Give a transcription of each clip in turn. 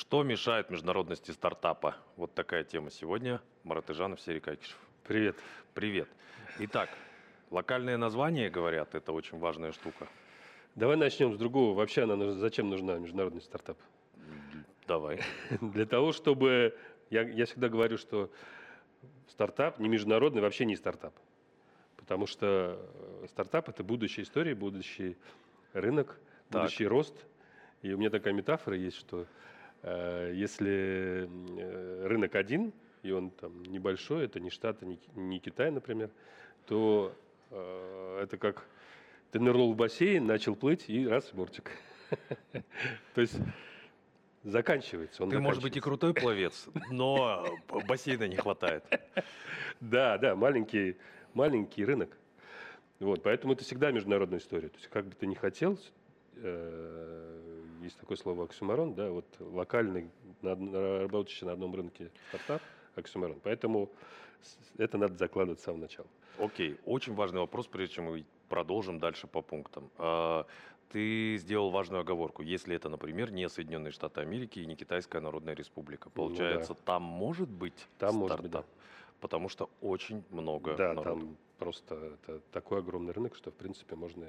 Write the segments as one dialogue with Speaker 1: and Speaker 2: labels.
Speaker 1: Что мешает международности стартапа? Вот такая тема сегодня. Марат Ижанов, Серий Кайкишев.
Speaker 2: Привет.
Speaker 1: Привет. Итак, локальные названия, говорят, это очень важная штука.
Speaker 2: Давай начнем с другого. Вообще, она нужна, зачем нужна международный стартап?
Speaker 1: Давай.
Speaker 2: Для того, чтобы... Я, я всегда говорю, что стартап не международный, вообще не стартап. Потому что э, стартап – это будущая история, будущий рынок,
Speaker 1: Так.
Speaker 2: будущий рост. И у меня такая метафора есть, что если э, рынок один, и он там небольшой, это не Штаты, не, Ки- не Китай, например, то э, это как ты нырнул в бассейн, начал плыть, и раз, бортик. То есть заканчивается. Он
Speaker 1: Ты, может быть, и крутой пловец, но бассейна не хватает.
Speaker 2: Да, да, маленький, маленький рынок. Вот, поэтому это всегда международная история. То есть, как бы ты ни хотел, э, есть такое слово оксюмарон, да, вот локальный, на, работающий на одном рынке стартап, оксюмарон. Поэтому это надо закладывать с самого начала.
Speaker 1: Окей, очень важный вопрос, прежде чем мы продолжим дальше по пунктам. А, Ты сделал важную оговорку. Если это, например, не Соединенные Штаты Америки и не Китайская Народная Республика,
Speaker 2: Ну
Speaker 1: получается, там может быть
Speaker 2: Там
Speaker 1: стартап?
Speaker 2: может быть, да.
Speaker 1: Потому что очень много
Speaker 2: Да,
Speaker 1: народу.
Speaker 2: там просто это такой огромный рынок, что, в принципе, можно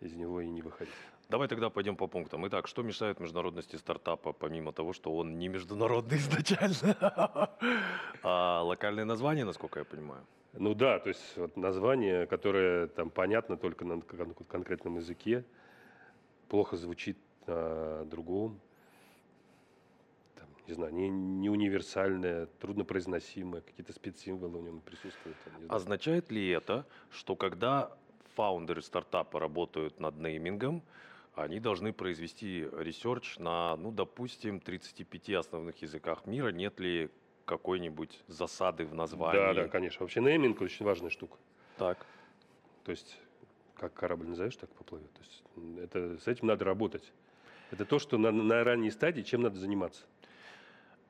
Speaker 2: из него и не выходить.
Speaker 1: Давай тогда пойдем по пунктам. Итак, что мешает международности стартапа, помимо того, что он не международный изначально? А локальное название, насколько я понимаю.
Speaker 2: Ну да, то есть вот название, которое там понятно только на кон- конкретном языке, плохо звучит на другом, там, не знаю, не, не универсальное, труднопроизносимое, какие-то спецсимволы в нем присутствуют. там, не.
Speaker 1: Означает ли это, что когда founder ы стартапа работают над неймингом, они должны произвести research на, ну, допустим, 35 основных языках мира, нет ли какой-нибудь засады в названии?
Speaker 2: Да, да, конечно. Вообще нейминг очень важная штука.
Speaker 1: Так.
Speaker 2: То есть как корабль назовешь, так поплывет. То есть это, с этим надо работать. Это то, что на, на ранней стадии, чем надо заниматься.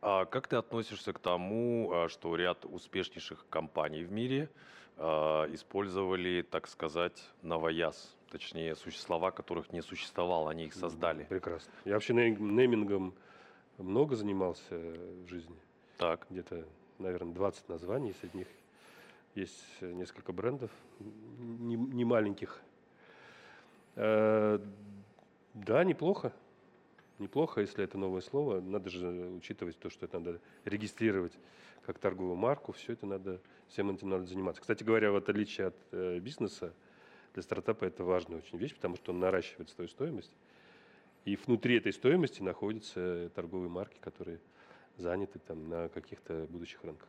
Speaker 1: А как ты относишься к тому, а, что ряд успешнейших компаний в мире а, использовали, так сказать, новояз? Точнее, слова, которых не существовало, они их создали.
Speaker 2: Прекрасно. Я вообще ней- неймингом много занимался в жизни.
Speaker 1: Так.
Speaker 2: где-то, наверное, 20 названий, среди них есть несколько брендов, не, не маленьких. Э, Да, неплохо. Неплохо, если это новое слово. Надо же учитывать то, что это надо регистрировать как торговую марку. Все это надо, всем этим надо заниматься. Кстати говоря, в отличие от э, бизнеса, для стартапа это важная очень вещь, потому что он наращивает свою стоимость. И внутри этой стоимости находятся торговые марки, которые заняты там на каких-то будущих рынках.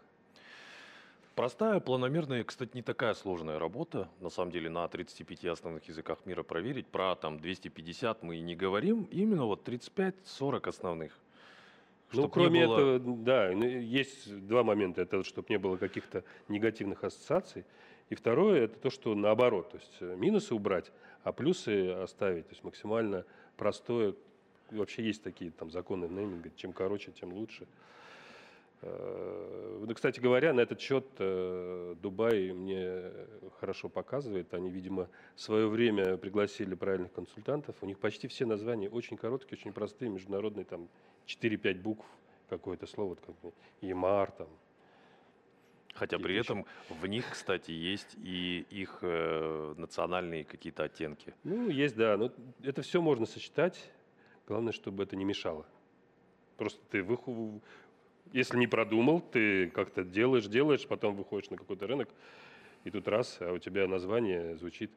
Speaker 1: Простая, планомерная, кстати, не такая сложная работа. На самом деле на 35 основных языках мира проверить. Про там 250 мы и не говорим. Именно вот 35-40 основных.
Speaker 2: Ну, кроме
Speaker 1: было-
Speaker 2: этого, да, ну, есть два момента. Это чтобы не было каких-то негативных ассоциаций. И второе, это то, что наоборот, то есть э, минусы убрать, а плюсы оставить. То есть максимально простое. Вообще есть такие там законы нейминга, чем короче, тем лучше. Э, Да, кстати говоря, на этот счет э, Дубай мне хорошо показывает. Они, видимо, в свое время пригласили правильных консультантов. У них почти все названия очень короткие, очень простые, международные, там 4-5 букв, какое-то слово, как бы Емар, там.
Speaker 1: Хотя при этом в них, кстати, есть и их э, национальные какие-то оттенки.
Speaker 2: Ну, есть, да. Но это все можно сочетать. Главное, чтобы это не мешало. Просто ты выху... Если не продумал, ты как-то делаешь, делаешь, потом выходишь на какой-то рынок, и тут раз, а у тебя название звучит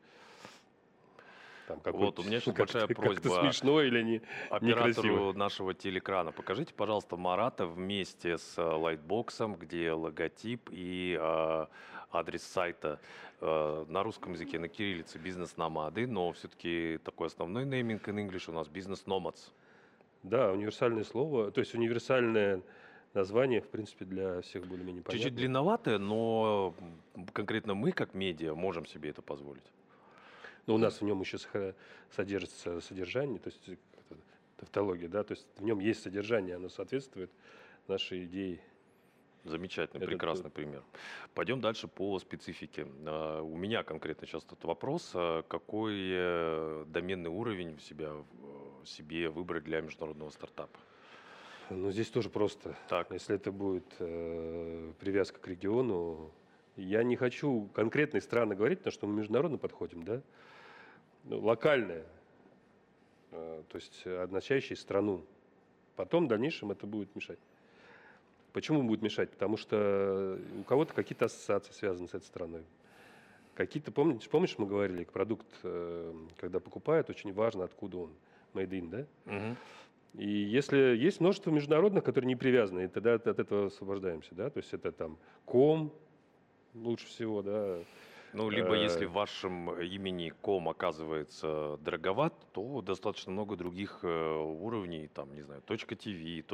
Speaker 2: там
Speaker 1: Вот, у меня сейчас большая просьба
Speaker 2: смешно или не...
Speaker 1: Оператору
Speaker 2: Некрасиво.
Speaker 1: нашего телекрана. Покажите, пожалуйста, Марата вместе с э, лайтбоксом, где логотип и э, адрес сайта э, на русском языке, на кириллице бизнес-номады, но все-таки такой основной нейминг in English у нас бизнес-номадс.
Speaker 2: Да, универсальное слово, то есть универсальное название, в принципе, для всех более-менее понятно.
Speaker 1: Чуть-чуть длинноватое, но конкретно мы, как медиа, можем себе это позволить.
Speaker 2: Но у нас в нем еще содержится содержание, то есть э, тавтология, да, то есть в нем есть содержание, оно соответствует нашей идее.
Speaker 1: Замечательный,
Speaker 2: Это
Speaker 1: прекрасный пример. Пойдем дальше по специфике. А, У меня конкретно сейчас тут вопрос. а Какой э, доменный уровень в себя, в- себе выбрать для международного стартапа?
Speaker 2: Ну, здесь тоже просто.
Speaker 1: Так.
Speaker 2: Если это будет э, привязка к региону, я не хочу конкретные страны говорить, потому что мы международно подходим, да? Ну, локальное, э, то есть означающее страну. Потом в дальнейшем это будет мешать. Почему будет мешать? Потому что у кого-то какие-то ассоциации связаны с этой страной. Какие-то, помнишь, помнишь, мы говорили, продукт, э, когда покупают, очень важно, откуда он, made in, да?
Speaker 1: Мгм.
Speaker 2: И если есть множество международных, которые не привязаны, и тогда от этого освобождаемся, да, то есть это там ком лучше всего, да,
Speaker 1: Ну, либо
Speaker 2: Э,
Speaker 1: если в вашем имени ком оказывается дороговат, то достаточно много других э, уровней, там, не знаю, .tv,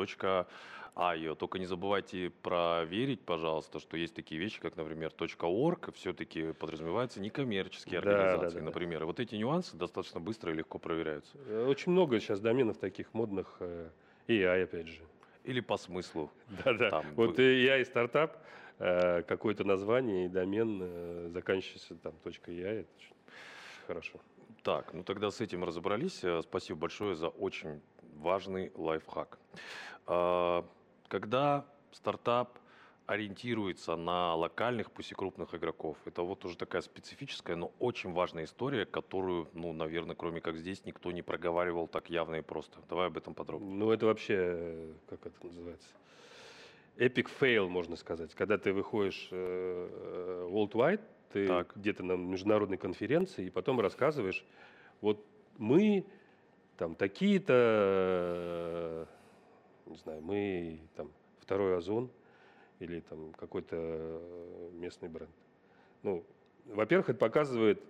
Speaker 1: .io. Только не забывайте проверить, пожалуйста, что есть такие вещи, как, например, .org, все-таки подразумеваются некоммерческие
Speaker 2: Да,
Speaker 1: организации,
Speaker 2: да, да.
Speaker 1: например. И вот эти нюансы достаточно быстро и легко проверяются.
Speaker 2: Э, очень много сейчас доменов таких модных, э, AI опять же.
Speaker 1: Или по смыслу.
Speaker 2: Да-да, вот
Speaker 1: вы-
Speaker 2: AI и стартап, э, какое-то название и домен, э, заканчивающийся там .ai, это хорошо.
Speaker 1: Так, ну тогда с этим разобрались. Э, Спасибо большое за очень важный лайфхак. А, Когда стартап ориентируется на локальных, пусть и крупных игроков, это вот уже такая специфическая, но очень важная история, которую, ну, наверное, кроме как здесь, никто не проговаривал так явно и просто. Давай об этом подробнее.
Speaker 2: Ну, это вообще, э, как это называется, epic fail, можно сказать. Когда ты выходишь э, э, worldwide, ты
Speaker 1: Так.
Speaker 2: где-то на международной конференции, и потом рассказываешь, вот мы там такие-то, э, не знаю, мы там второй озон или там какой-то э, местный бренд. Ну, во-первых, это показывает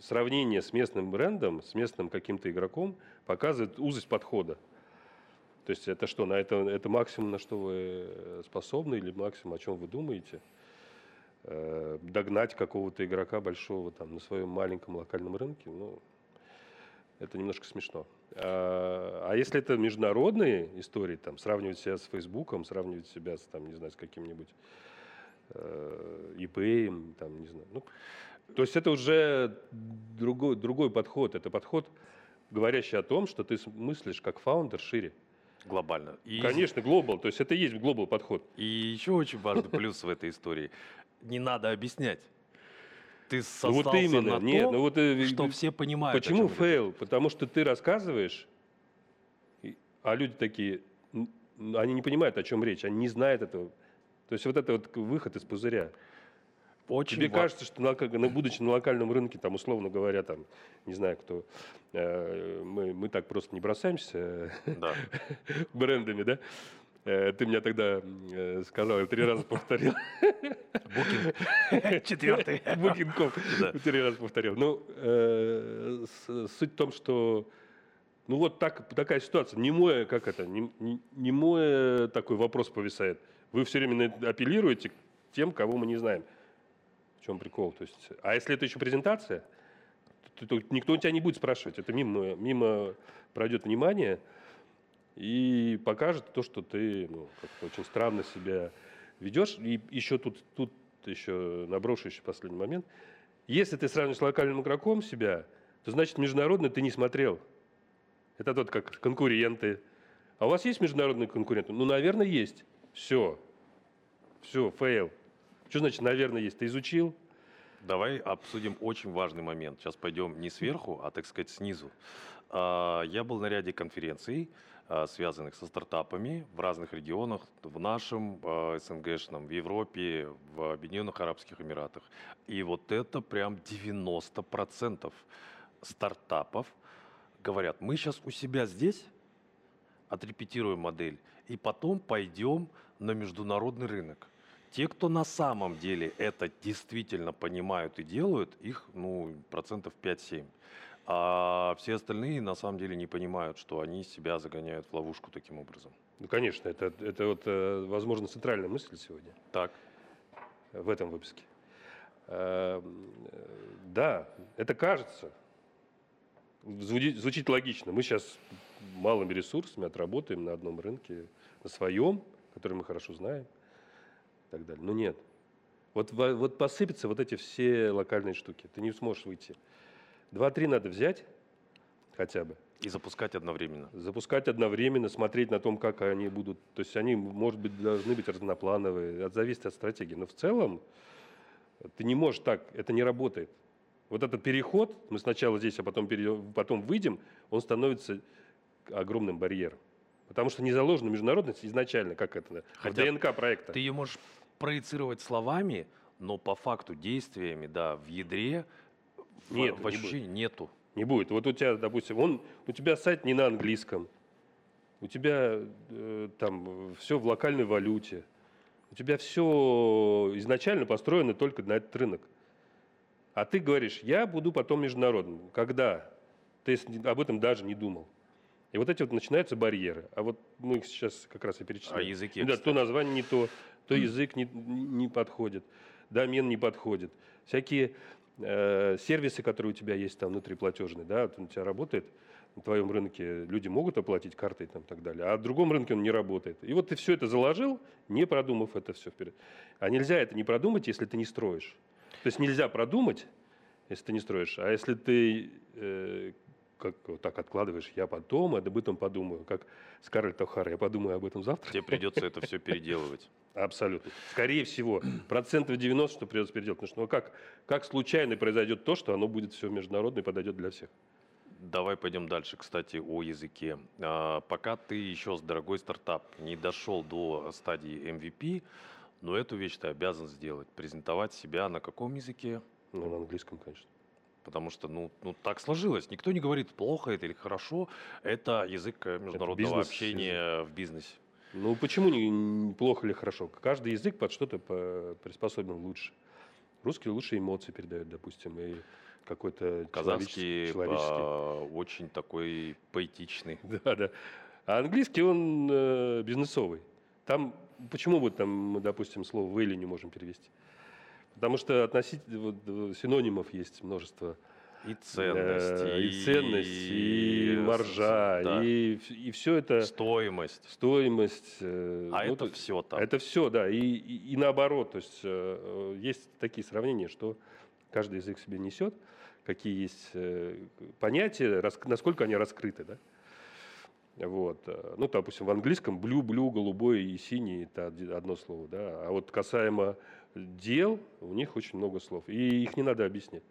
Speaker 2: сравнение с местным брендом, с местным каким-то игроком, показывает узость подхода. То есть это что, на это, это максимум, на что вы э, способны, или максимум, о чем вы думаете? Э, Догнать какого-то игрока большого там на своем маленьком локальном рынке, ну, это немножко смешно. А а если это международные истории, там, сравнивать себя с Фейсбуком, сравнивать себя с, там, не знаю, с каким-нибудь э, eBay, там, не знаю. Ну, то есть это уже другой, другой подход. Это подход, говорящий о том, что ты мыслишь как founder шире.
Speaker 1: Глобально. И,
Speaker 2: Конечно, global. То есть это и есть global подход.
Speaker 1: и еще очень важный плюс в этой истории. Не надо объяснять. Ты
Speaker 2: Ну
Speaker 1: сослался
Speaker 2: вот именно.
Speaker 1: на
Speaker 2: Нет,
Speaker 1: то,
Speaker 2: ну вот э,
Speaker 1: что все понимают.
Speaker 2: Почему fail? Потому что ты рассказываешь, а люди такие, они не понимают, о чем речь, они не знают этого. То есть вот это вот выход из пузыря.
Speaker 1: Очень
Speaker 2: Тебе
Speaker 1: ва-
Speaker 2: кажется, что на, на- будучи на локальном рынке, там, условно говоря, там, не знаю кто, э, мы, мы так просто не бросаемся
Speaker 1: Да.
Speaker 2: брендами, да? Э, Ты меня тогда э, сказал, я три раза повторил.
Speaker 1: Букинг. Четвертый.
Speaker 2: Букинков.
Speaker 1: Да.
Speaker 2: Три раза повторил. Ну, э, суть в том, что ну вот так, такая ситуация. Не мой, как это, не, не- не мой э, такой вопрос повисает. Вы все время на- апеллируете к тем, кого мы не знаем. В чем прикол? То есть, а если это еще презентация, то, то никто у тебя не будет спрашивать. Это мимо, мимо пройдет внимание и покажет то, что ты ну, очень странно себя ведешь. И еще тут, тут еще наброшу еще последний момент. Если ты сравниваешь с локальным игроком себя, то значит международный ты не смотрел. Это тот как конкуренты. А у вас есть международные конкуренты? Ну, наверное, есть. Все. Все, fail. Что значит, наверное, есть? Ты изучил?
Speaker 1: Давай обсудим очень важный момент. Сейчас пойдем не сверху, а, так сказать, снизу. А, Я был на ряде конференций, а, связанных со стартапами в разных регионах, в нашем а, СНГшном, в Европе, в Объединенных Арабских Эмиратах. И вот это прям 90% стартапов говорят, мы сейчас у себя здесь отрепетируем модель, и потом пойдем на международный рынок. Те, кто на самом деле это действительно понимают и делают, их ну, процентов 5-7. А все остальные на самом деле не понимают, что они себя загоняют в ловушку таким образом.
Speaker 2: Ну, конечно, это, это вот, э, возможно, центральная мысль сегодня
Speaker 1: Так,
Speaker 2: в этом выпуске. Э, э, Да, это кажется. Звучит, звучит логично. Мы сейчас малыми ресурсами отработаем на одном рынке, на своем, который мы хорошо знаем и так далее. Но нет. Вот, во- вот посыпятся вот эти все локальные штуки. Ты не сможешь выйти. Два-три надо взять хотя бы.
Speaker 1: И запускать одновременно.
Speaker 2: Запускать одновременно, смотреть на том, как они будут. То есть они, может быть, должны быть разноплановые. Это зависит от стратегии. Но в целом ты не можешь так, это не работает. Вот этот переход, мы сначала здесь, а потом, перейдем, потом выйдем, он становится огромным барьером. Потому что не заложена международность изначально, как это, Хотя в ДНК проекта.
Speaker 1: Ты ее можешь проецировать словами, но по факту действиями, да, в ядре Нет, в, в ощущении не нету.
Speaker 2: Не будет. Вот у тебя, допустим, он, у тебя сайт не на английском, у тебя э, там все в локальной валюте, у тебя все изначально построено только на этот рынок. А ты говоришь, я буду потом международным. Когда? Ты об этом даже не думал. И вот эти вот начинаются барьеры. А вот мы их сейчас как раз и перечисляем.
Speaker 1: А языке,
Speaker 2: Да, то название не то, то язык не, не подходит, домен не подходит. Всякие э, сервисы, которые у тебя есть там внутриплатежные, да, вот у тебя работает, на твоем рынке люди могут оплатить картой там, и так далее, а в другом рынке он не работает. И вот ты все это заложил, не продумав это все вперед. А нельзя это не продумать, если ты не строишь. То есть нельзя продумать, если ты не строишь. А если ты э, как вот так откладываешь, я потом об этом подумаю, как Скарлетт О'Хара, я подумаю об этом завтра.
Speaker 1: Тебе придется это все переделывать.
Speaker 2: Абсолютно. Скорее всего, процентов 90, что придется переделать. Потому что ну, как, как случайно произойдет то, что оно будет все международное и подойдет для всех.
Speaker 1: Давай пойдем дальше, кстати, о языке. А, пока ты еще с дорогой стартап не дошел до стадии MVP, но эту вещь ты обязан сделать. Презентовать себя на каком языке?
Speaker 2: Ну, на английском, конечно.
Speaker 1: Потому что, ну, ну, так сложилось. Никто не говорит, плохо это или хорошо. Это язык э, международного бизнес, общения язык. в бизнесе.
Speaker 2: Ну, почему не, плохо или хорошо? Каждый язык под что-то приспособлен лучше. Русский лучше эмоции передает, допустим, и какой-то
Speaker 1: Казахский человеческий. По, очень такой поэтичный.
Speaker 2: Да, да. А английский, он э, бизнесовый. Там, почему вот там мы, допустим, слово «вейли» не можем перевести? Потому что относительно вот, э, синонимов есть множество.
Speaker 1: И ценность,
Speaker 2: э, и, и ценность, и, и маржа, да. и, и все это...
Speaker 1: Стоимость.
Speaker 2: Стоимость.
Speaker 1: Э, а ну, это все там.
Speaker 2: Это все, да. И, и, и наоборот, то есть э, есть такие сравнения, что каждый язык себе несет, какие есть э, понятия, рас, насколько они раскрыты, да. Вот. Э, ну, допустим, в английском blue, blue, голубой и синий – это одно слово, да. А вот касаемо дел, у них очень много слов, и их не надо объяснять.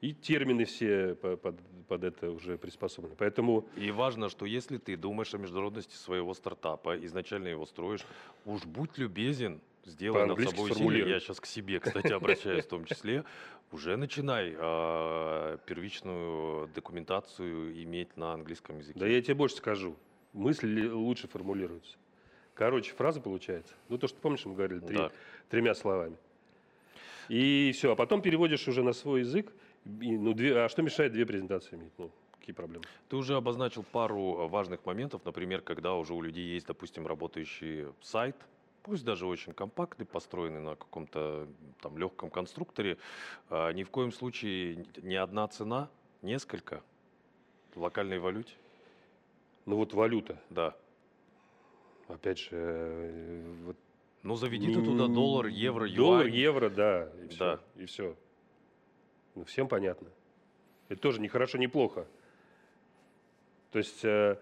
Speaker 2: И термины все под, под это уже приспособлены. Поэтому...
Speaker 1: И важно, что если ты думаешь о международности своего стартапа, изначально его строишь, уж будь любезен, сделай над собой усилия. Я сейчас к себе, кстати, обращаюсь в том числе. Уже начинай э, первичную документацию иметь на английском языке.
Speaker 2: Да я тебе больше скажу. Мысли лучше формулируются. Короче, фраза получается. Ну, то, что помнишь, мы говорили три, да. тремя словами. И все. А потом переводишь уже на свой язык. И, ну, две, а что мешает две презентации иметь? Ну, какие проблемы?
Speaker 1: Ты уже обозначил пару важных моментов. Например, когда уже у людей есть, допустим, работающий сайт, пусть даже очень компактный, построенный на каком-то там легком конструкторе, а, ни в коем случае не одна цена, несколько в локальной валюте.
Speaker 2: Ну вот валюта.
Speaker 1: Да
Speaker 2: опять же, э, вот
Speaker 1: ну, заведи ты туда доллар, евро, юань.
Speaker 2: Доллар, евро, да, и все. Да. И все. Ну, всем понятно. Это тоже не хорошо, не плохо. То есть э,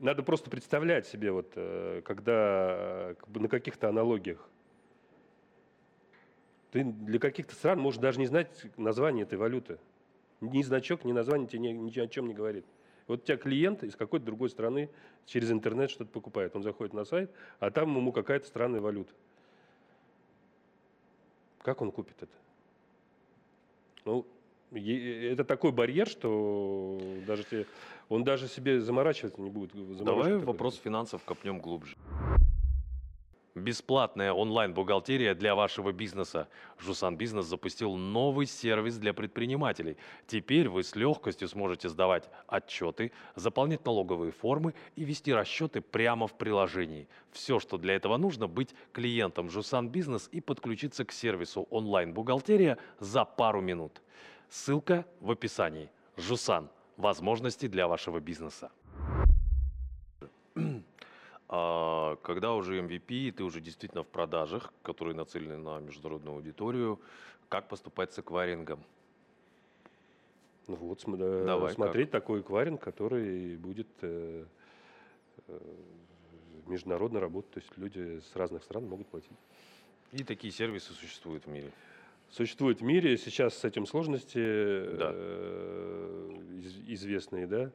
Speaker 2: надо просто представлять себе, вот, э, когда как бы на каких-то аналогиях. Ты для каких-то стран можешь даже не знать название этой валюты. Ни значок, ни название тебе ни, ни о чем не говорит. Вот у тебя клиент из какой-то другой страны через интернет что-то покупает. Он заходит на сайт, а там ему какая-то странная валюта. Как он купит это? Ну, это такой барьер, что даже те, он даже себе заморачиваться не будет.
Speaker 1: Давай вопрос финансов копнем глубже. Бесплатная онлайн-бухгалтерия для вашего бизнеса. Жусан Бизнес запустил новый сервис для предпринимателей. Теперь вы с легкостью сможете сдавать отчеты, заполнять налоговые формы и вести расчеты прямо в приложении. Все, что для этого нужно, быть клиентом Жусан Бизнес и подключиться к сервису онлайн-бухгалтерия за пару минут. Ссылка в описании. Жусан. Возможности для вашего бизнеса. А когда уже MVP, ты уже действительно в продажах, которые нацелены на международную аудиторию, как поступать с акварингом?
Speaker 2: Ну вот, см- э,
Speaker 1: Давай,
Speaker 2: смотреть такой эквайринг, который будет э, э, международно работать, то есть люди с разных стран могут платить.
Speaker 1: И такие сервисы существуют в мире.
Speaker 2: Существует в мире сейчас с этим сложности
Speaker 1: Да.
Speaker 2: э, из- известные, да.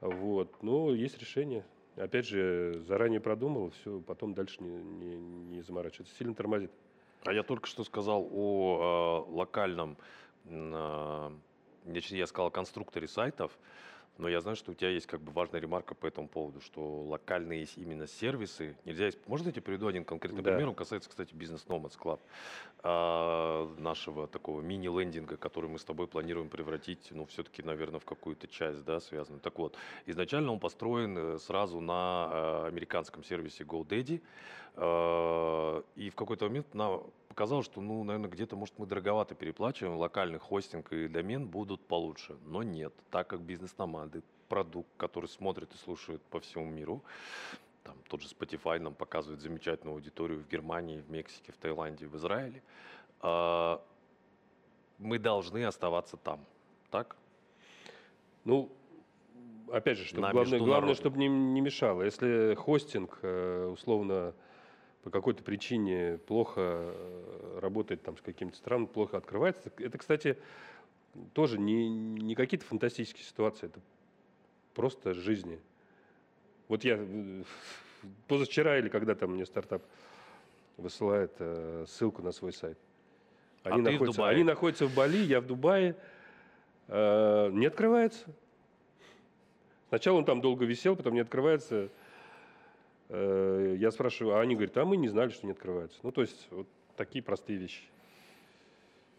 Speaker 2: Вот, но есть решение. Опять же, заранее продумал, все, потом дальше не, не, не заморачиваться. Сильно тормозит.
Speaker 1: А я только что сказал о э, локальном, точнее, я сказал конструкторе сайтов, но я знаю, что у тебя есть как бы важная ремарка по этому поводу, что локальные именно сервисы нельзя... исп- Можно я тебе приведу один конкретный
Speaker 2: Да.
Speaker 1: пример? Он касается, кстати, бизнес Nomads Club, а, нашего такого мини-лендинга, который мы с тобой планируем превратить, ну, все-таки, наверное, в какую-то часть, да, связанную. Так вот, изначально он построен э, сразу на э, американском сервисе GoDaddy, Э, И в какой-то момент нам показалось, что, ну, наверное, где-то, может, мы дороговато переплачиваем, локальный хостинг и домен будут получше. Но нет, так как бизнес-номады, продукт, который смотрит и слушает по всему миру, там тот же Spotify нам показывает замечательную аудиторию в Германии, в Мексике, в Таиланде, в Израиле, а, мы должны оставаться там. Так?
Speaker 2: Ну, опять же, чтобы главное, главное, чтобы не, не мешало. Если хостинг э, условно по какой-то причине плохо э, работает там с каким-то странам, плохо открывается, это, кстати, тоже не, не какие-то фантастические ситуации, это просто жизни. Вот я э, позавчера или когда там мне стартап высылает э, ссылку на свой сайт.
Speaker 1: А
Speaker 2: Они,
Speaker 1: в
Speaker 2: находятся,
Speaker 1: Дубае.
Speaker 2: они находятся в Бали, я в Дубае. Э, не открывается. Сначала он там долго висел, потом не открывается. Э, я спрашиваю, а они говорят, а мы не знали, что не открывается. Ну, то есть, вот такие простые вещи.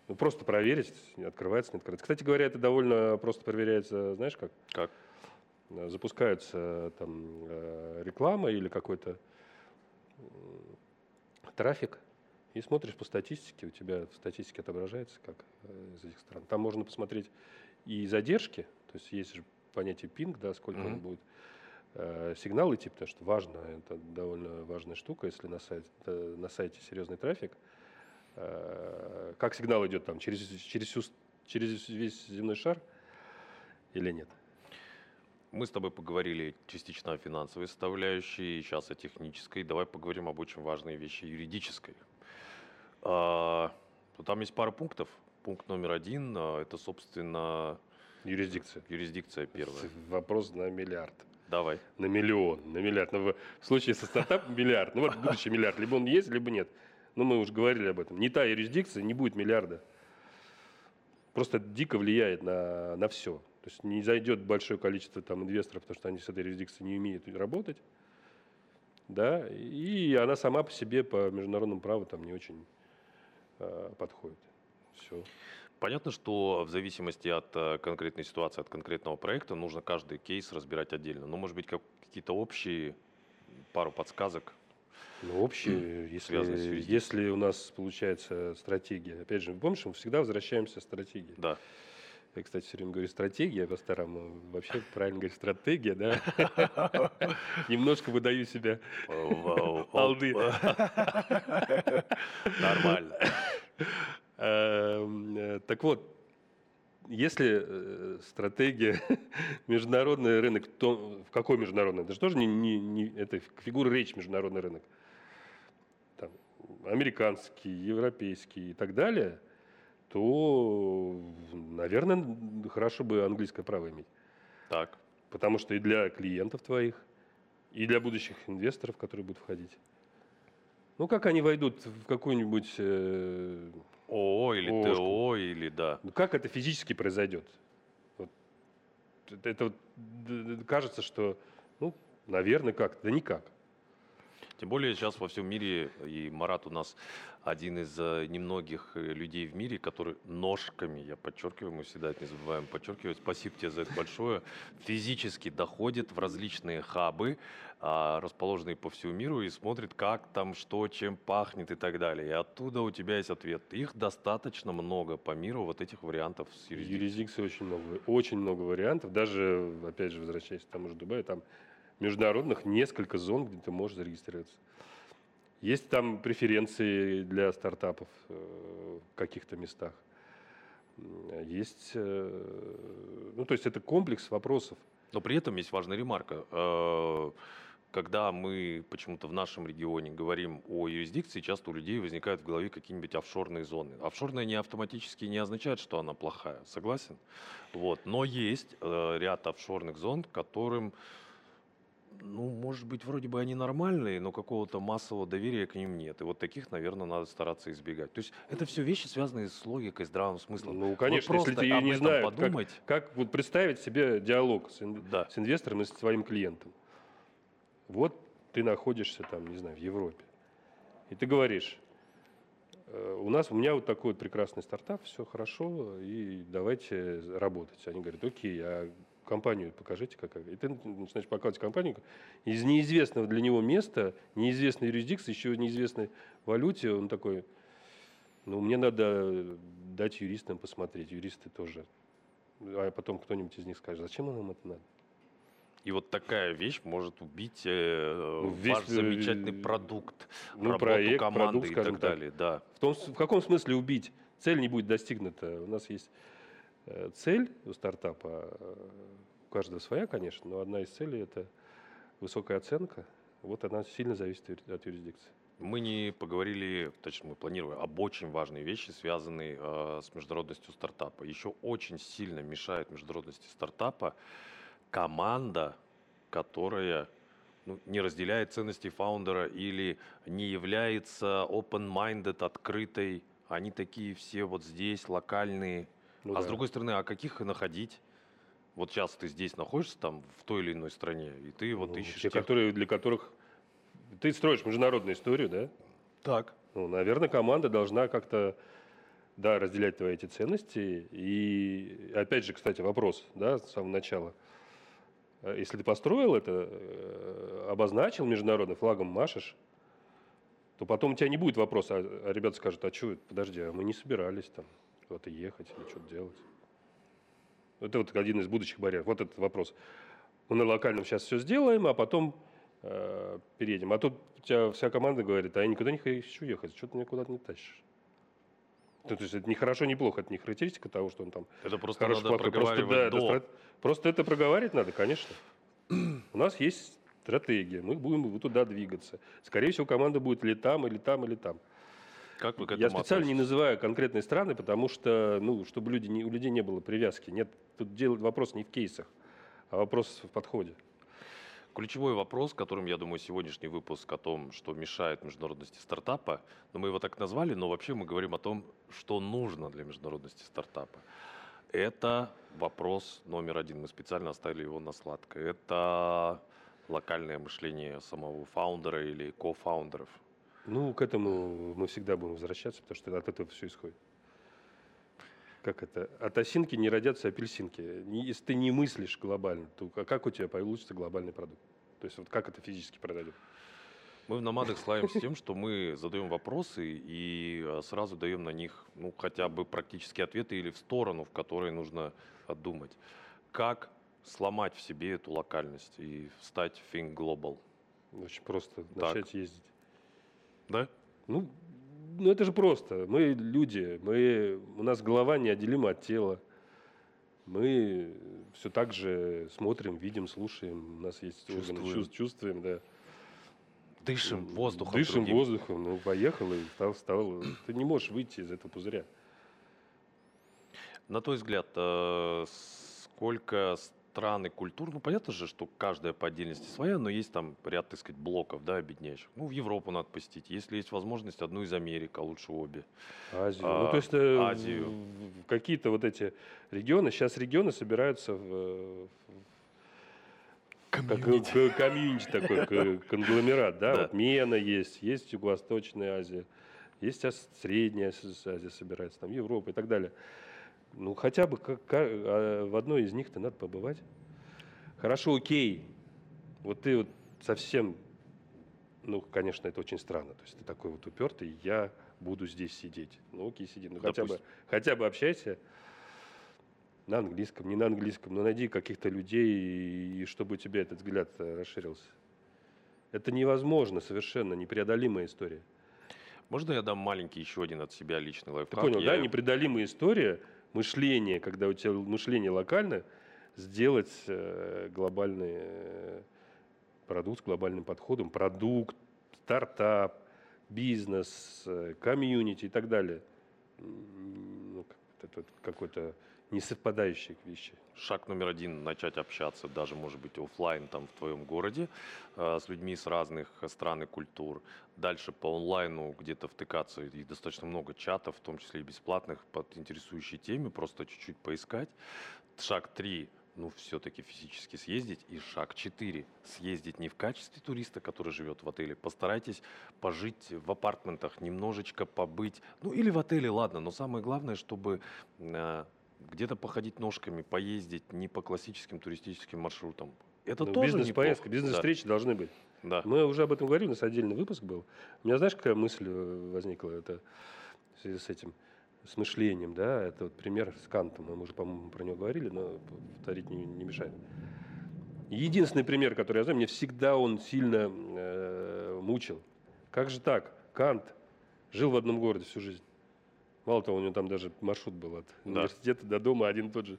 Speaker 2: Ну, просто проверить, не открывается, не открывается. Кстати говоря, это довольно просто проверяется, знаешь как?
Speaker 1: Как?
Speaker 2: Э, Запускается там э, реклама или какой-то трафик, и смотришь по статистике, у тебя в статистике отображается, как из этих стран. Там можно посмотреть и задержки, то есть есть же понятие пинг, да, сколько он
Speaker 1: Мгм.
Speaker 2: будет сигнал идти, потому что важно, это довольно важная штука, если на сайте, э, на сайте серьезный трафик, э, как сигнал идет там через, через, всю через весь земной шар или нет.
Speaker 1: Мы с тобой поговорили частично о финансовой составляющей, сейчас о технической. Давай поговорим об очень важной вещи юридической. А, ну, Там есть пара пунктов. Пункт номер один а, – это, собственно,
Speaker 2: Юрисдикция.
Speaker 1: юрисдикция первая.
Speaker 2: Вопрос на миллиард.
Speaker 1: Давай.
Speaker 2: На миллион, на миллиард. Но в случае со стартапом миллиард. Ну вот будущий миллиард. Либо он есть, либо нет. Ну мы уже говорили об этом. Не та юрисдикция, не будет миллиарда. Просто дико влияет на, на все. То есть не зайдет большое количество там инвесторов, потому что они с этой юрисдикцией не умеют работать. Да, и она сама по себе по международному праву там не очень э, подходит. Все.
Speaker 1: Понятно, что в зависимости от э, конкретной ситуации, от конкретного проекта, нужно каждый кейс разбирать отдельно. Но, может быть, как- какие-то общие, пару подсказок.
Speaker 2: Ну,
Speaker 1: с
Speaker 2: если, если у нас получается стратегия, опять же, помнишь, мы всегда возвращаемся к стратегии.
Speaker 1: Да.
Speaker 2: Я, кстати, все время говорю стратегия по-старому, вообще правильно говорить стратегия, да? Немножко выдаю себя. Алды.
Speaker 1: Нормально.
Speaker 2: Эм, э, Так вот, если э, стратегия международный рынок, то в какой международный? Это же тоже не, не, не- это фигура речи международный рынок. Там, американский, европейский и так далее, то, наверное, хорошо бы английское право иметь.
Speaker 1: Так.
Speaker 2: Потому что и для клиентов твоих, и для будущих инвесторов, которые будут входить. Ну, как они войдут в какую-нибудь... э,
Speaker 1: ООО или
Speaker 2: Ошку.
Speaker 1: ТО, или да.
Speaker 2: ну, как это физически произойдет? Вот. Это, вот кажется, что, ну, наверное, как Да никак.
Speaker 1: Тем более сейчас во всем мире, и Марат у нас один из э, немногих э, людей в мире, который ножками, я подчеркиваю, мы всегда это не забываем подчеркивать, спасибо тебе за это большое, физически доходит в различные хабы, а, расположенные по всему миру, и смотрит, как там, что, чем пахнет и так далее. И оттуда у тебя есть ответ. Их достаточно много по миру, вот этих вариантов с юрисдикцией.
Speaker 2: Юрисдикции очень много, очень много вариантов. Даже, опять же, возвращаясь к тому же Дубаю, там международных несколько зон, где ты можешь зарегистрироваться. Есть там преференции для стартапов э, в каких-то местах. Есть, э, ну, то есть это комплекс вопросов.
Speaker 1: Но при этом есть важная ремарка. Э, Когда мы почему-то в нашем регионе говорим о юрисдикции, часто у людей возникают в голове какие-нибудь офшорные зоны. Офшорная не автоматически не означает, что она плохая. Согласен? Вот. Но есть ряд офшорных зон, которым, ну, может быть, вроде бы они нормальные, но какого-то массового доверия к ним нет. И вот таких, наверное, надо стараться избегать. То есть это все вещи, связанные с логикой, здравым смыслом.
Speaker 2: Ну,
Speaker 1: Вот
Speaker 2: конечно, если
Speaker 1: просто
Speaker 2: ты не
Speaker 1: этом
Speaker 2: знают, как-
Speaker 1: подумать.
Speaker 2: Как вот представить себе диалог с, ин-
Speaker 1: Да.
Speaker 2: с инвестором и с своим клиентом? Вот ты находишься там, не знаю, в Европе. И ты говоришь, «Э, у нас, у меня вот такой вот прекрасный стартап, все хорошо, и давайте работать. Они говорят, окей, а компанию покажите какая. И ты начинаешь показывать компанию из неизвестного для него места, неизвестной юрисдикции, еще неизвестной валюте. Он такой, ну, мне надо дать юристам посмотреть. Юристы тоже. А потом кто-нибудь из них скажет, зачем нам это надо?
Speaker 1: И вот такая вещь может убить э,
Speaker 2: Ну, весь,
Speaker 1: ваш замечательный
Speaker 2: э,
Speaker 1: продукт,
Speaker 2: Ну,
Speaker 1: работу
Speaker 2: проект,
Speaker 1: команды
Speaker 2: продукт,
Speaker 1: и так
Speaker 2: так.
Speaker 1: далее. Да.
Speaker 2: В, том, в каком смысле убить? Цель не будет достигнута. У нас есть цель у стартапа, э, у каждого своя, конечно, но одна из целей – это высокая оценка. Вот она сильно зависит от юри- от юрисдикции.
Speaker 1: Мы не поговорили, точнее, мы планируем об очень важной вещи, связанной э, с международностью стартапа. Еще очень сильно мешает международности стартапа команда, которая ну, не разделяет ценности фаундера или не является open-minded, открытой. Они такие все вот здесь, локальные.
Speaker 2: Ну
Speaker 1: а с
Speaker 2: да.
Speaker 1: другой стороны, а каких находить? Вот сейчас ты здесь находишься, там, в той или иной стране, и ты вот
Speaker 2: Ну,
Speaker 1: ищешь
Speaker 2: те,
Speaker 1: тех-
Speaker 2: которые, для которых ты строишь международную историю, да?
Speaker 1: Так.
Speaker 2: Ну, наверное, команда должна как-то да, разделять твои эти ценности. И опять же, кстати, вопрос, да, с самого начала. Э, Если ты построил это, э, обозначил международным флагом, машешь, то потом у тебя не будет вопроса, а, а ребята скажут, а что, подожди, а мы не собирались там куда-то ехать или что-то делать. Это вот один из будущих барьеров. Вот этот вопрос. Мы на локальном сейчас все сделаем, а потом э, переедем. А тут у тебя вся команда говорит, а я никуда не хочу ехать, что ты меня куда-то не тащишь. Ну, То есть это не хорошо, не плохо, это не характеристика того, что он там
Speaker 1: Это просто
Speaker 2: хороший,
Speaker 1: надо
Speaker 2: плохой. Просто, да, это
Speaker 1: до.
Speaker 2: стра- просто это проговаривать надо, конечно. У нас есть стратегия, мы будем туда двигаться. Скорее всего, команда будет или там, или там, или там.
Speaker 1: Как вы к этому
Speaker 2: Я специально не называю конкретные страны, потому что, ну, чтобы люди не, у людей не было привязки. Нет, тут дело, вопрос не в кейсах, а вопрос в подходе.
Speaker 1: Ключевой вопрос, которым, я думаю, сегодняшний выпуск о том, что мешает международности стартапа, ну, мы его так назвали, но вообще мы говорим о том, что нужно для международности стартапа. Это вопрос номер один. Мы специально оставили его на сладкое. Это локальное мышление самого фаундера или кофаундеров.
Speaker 2: Ну, к этому мы всегда будем возвращаться, потому что от этого все исходит. Как это? От осинки не родятся апельсинки. Если ты не мыслишь глобально, то а как у тебя получится глобальный продукт? То есть вот как это физически продадут?
Speaker 1: Мы в «Номадах» славимся тем, что мы задаем вопросы и э, сразу даем на них ну, хотя бы практические ответы или в сторону, в которой нужно думать. Как сломать в себе эту локальность и стать think global?
Speaker 2: Очень просто
Speaker 1: Так.
Speaker 2: начать ездить.
Speaker 1: Да?
Speaker 2: Ну, ну, это же просто. Мы люди, мы, у нас голова неотделима от тела. Мы все так же смотрим, видим, слушаем. У нас есть органы
Speaker 1: Чувствуем.
Speaker 2: чувств, чувствуем, да.
Speaker 1: Дышим воздухом.
Speaker 2: Дышим
Speaker 1: другим.
Speaker 2: воздухом. Ну, поехал и стал, стал. Ты не можешь выйти из этого пузыря.
Speaker 1: На твой взгляд, э, сколько стран и культур, ну понятно же, что каждая по отдельности своя, но есть там ряд, так сказать, блоков, да, объединяющих. Ну, в Европу надо посетить. Если есть возможность, одну из Америк, а лучше обе.
Speaker 2: Азию.
Speaker 1: А,
Speaker 2: ну, то есть э,
Speaker 1: Азию.
Speaker 2: какие-то вот эти регионы, сейчас регионы собираются в, в- как community. community такой, конгломерат, да?
Speaker 1: Да.
Speaker 2: Вот MENA есть, есть Юго-Восточная Азия, есть Средняя Азия собирается, там Европа и так далее. Ну, хотя бы как- ка- а, в одной из них-то надо побывать. Хорошо, окей. Вот ты вот совсем, ну, конечно, это очень странно. То есть ты такой вот упертый, я буду здесь сидеть. Ну, окей, сиди. Ну, хотя бы, хотя бы общайся на английском, не на английском, но найди каких-то людей, и, и чтобы у тебя этот взгляд э, расширился. Это невозможно, совершенно непреодолимая история.
Speaker 1: Можно я дам маленький еще один от себя личный
Speaker 2: Ты
Speaker 1: лайфхак?
Speaker 2: понял,
Speaker 1: Я-
Speaker 2: да? Непреодолимая история мышление, когда у тебя мышление локальное, сделать э, глобальный э, продукт с глобальным подходом, продукт, стартап, бизнес, э, комьюнити и так далее. Ну, какой-то несовпадающие вещи.
Speaker 1: Шаг номер один – начать общаться, даже, может быть, офлайн там в твоем городе, э, с людьми с разных стран и культур. Дальше по онлайну где-то втыкаться, и достаточно много чатов, в том числе и бесплатных, под интересующей теме, просто чуть-чуть поискать. Шаг три ну, все-таки физически съездить. И шаг 4. Съездить не в качестве туриста, который живет в отеле. Постарайтесь пожить в апартментах, немножечко побыть. Ну, или в отеле, ладно. Но самое главное, чтобы э, где-то походить ножками, поездить не по классическим туристическим маршрутам. Это ну, тоже
Speaker 2: Бизнес-поездка, бизнес-встречи да. должны быть. Да. Мы уже об этом говорили, у нас отдельный выпуск был. У меня, знаешь, какая мысль э, возникла это, в связи с этим? с мышлением, да, это вот пример с Кантом, мы уже, по-моему, про него говорили, но повторить не, не мешает. Единственный пример, который я знаю, мне всегда он сильно э, мучил. Как же так? Кант жил в одном городе всю жизнь. Мало того, у него там даже маршрут был от да. университета до дома один и тот же.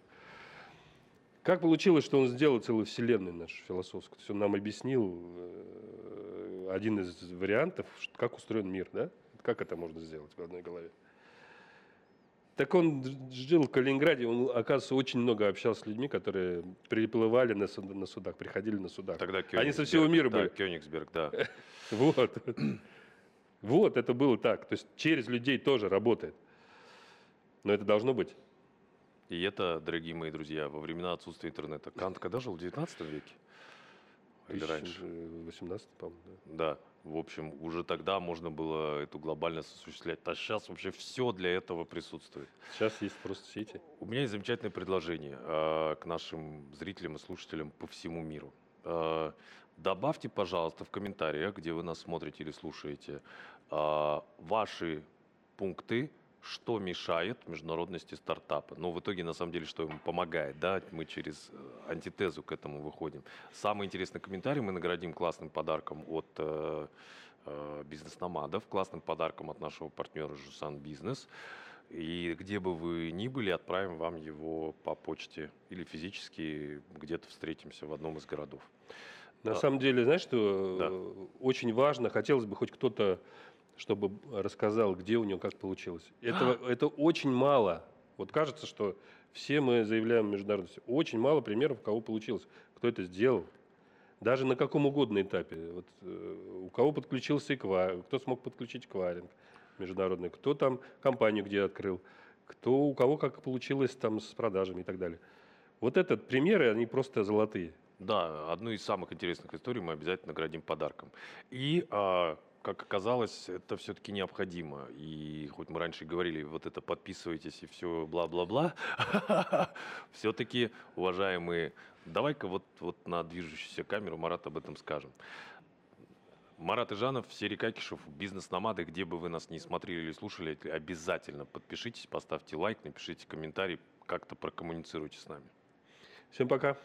Speaker 2: Как получилось, что он сделал целую вселенную нашу философскую? То есть он нам объяснил э, один из вариантов, как устроен мир, да? Как это можно сделать в одной голове? Так он жил в Калининграде, он, оказывается, очень много общался с людьми, которые приплывали на, суд, на судах, приходили на судах.
Speaker 1: Тогда
Speaker 2: Они со всего мира
Speaker 1: да,
Speaker 2: были.
Speaker 1: Кёнигсберг, да.
Speaker 2: Вот. Вот, это было так. То есть через людей тоже работает. Но это должно быть.
Speaker 1: И это, дорогие мои друзья, во времена отсутствия интернета. Кант когда жил? В 19 веке?
Speaker 2: Или раньше? 18, по-моему.
Speaker 1: Да. да. В общем, уже тогда можно было эту глобальность осуществлять. А сейчас вообще все для этого присутствует.
Speaker 2: Сейчас есть просто сети.
Speaker 1: У меня есть замечательное предложение э, к нашим зрителям и слушателям по всему миру. Э, добавьте, пожалуйста, в комментариях, где вы нас смотрите или слушаете, э, ваши пункты что мешает международности стартапа. Но в итоге, на самом деле, что ему помогает. Да? Мы через э, антитезу к этому выходим. Самый интересный комментарий мы наградим классным подарком от э, э, бизнес-номадов, классным подарком от нашего партнера Жусан Бизнес. И где бы вы ни были, отправим вам его по почте или физически где-то встретимся в одном из городов.
Speaker 2: На а, самом деле, знаешь, что да. очень важно, хотелось бы хоть кто-то чтобы рассказал, где у него как получилось. Этого, это очень мало. Вот кажется, что все мы заявляем международности. Очень мало примеров, у кого получилось, кто это сделал. Даже на каком угодно этапе. Вот, э, у кого подключился эквайринг, кто смог подключить эквайринг международный, кто там компанию где открыл, кто, у кого как получилось там с продажами и так далее. Вот этот примеры, они просто золотые.
Speaker 1: Да, одну из самых интересных историй мы обязательно наградим подарком. И а, как оказалось, это все-таки необходимо. И хоть мы раньше говорили, вот это подписывайтесь и все бла-бла-бла, все-таки, уважаемые, давай-ка вот, вот на движущуюся камеру Марат об этом скажем. Марат Ижанов, Серий Какишев, бизнес-номады, где бы вы нас не смотрели или слушали, обязательно подпишитесь, поставьте лайк, напишите комментарий, как-то прокоммуницируйте с нами.
Speaker 2: Всем пока.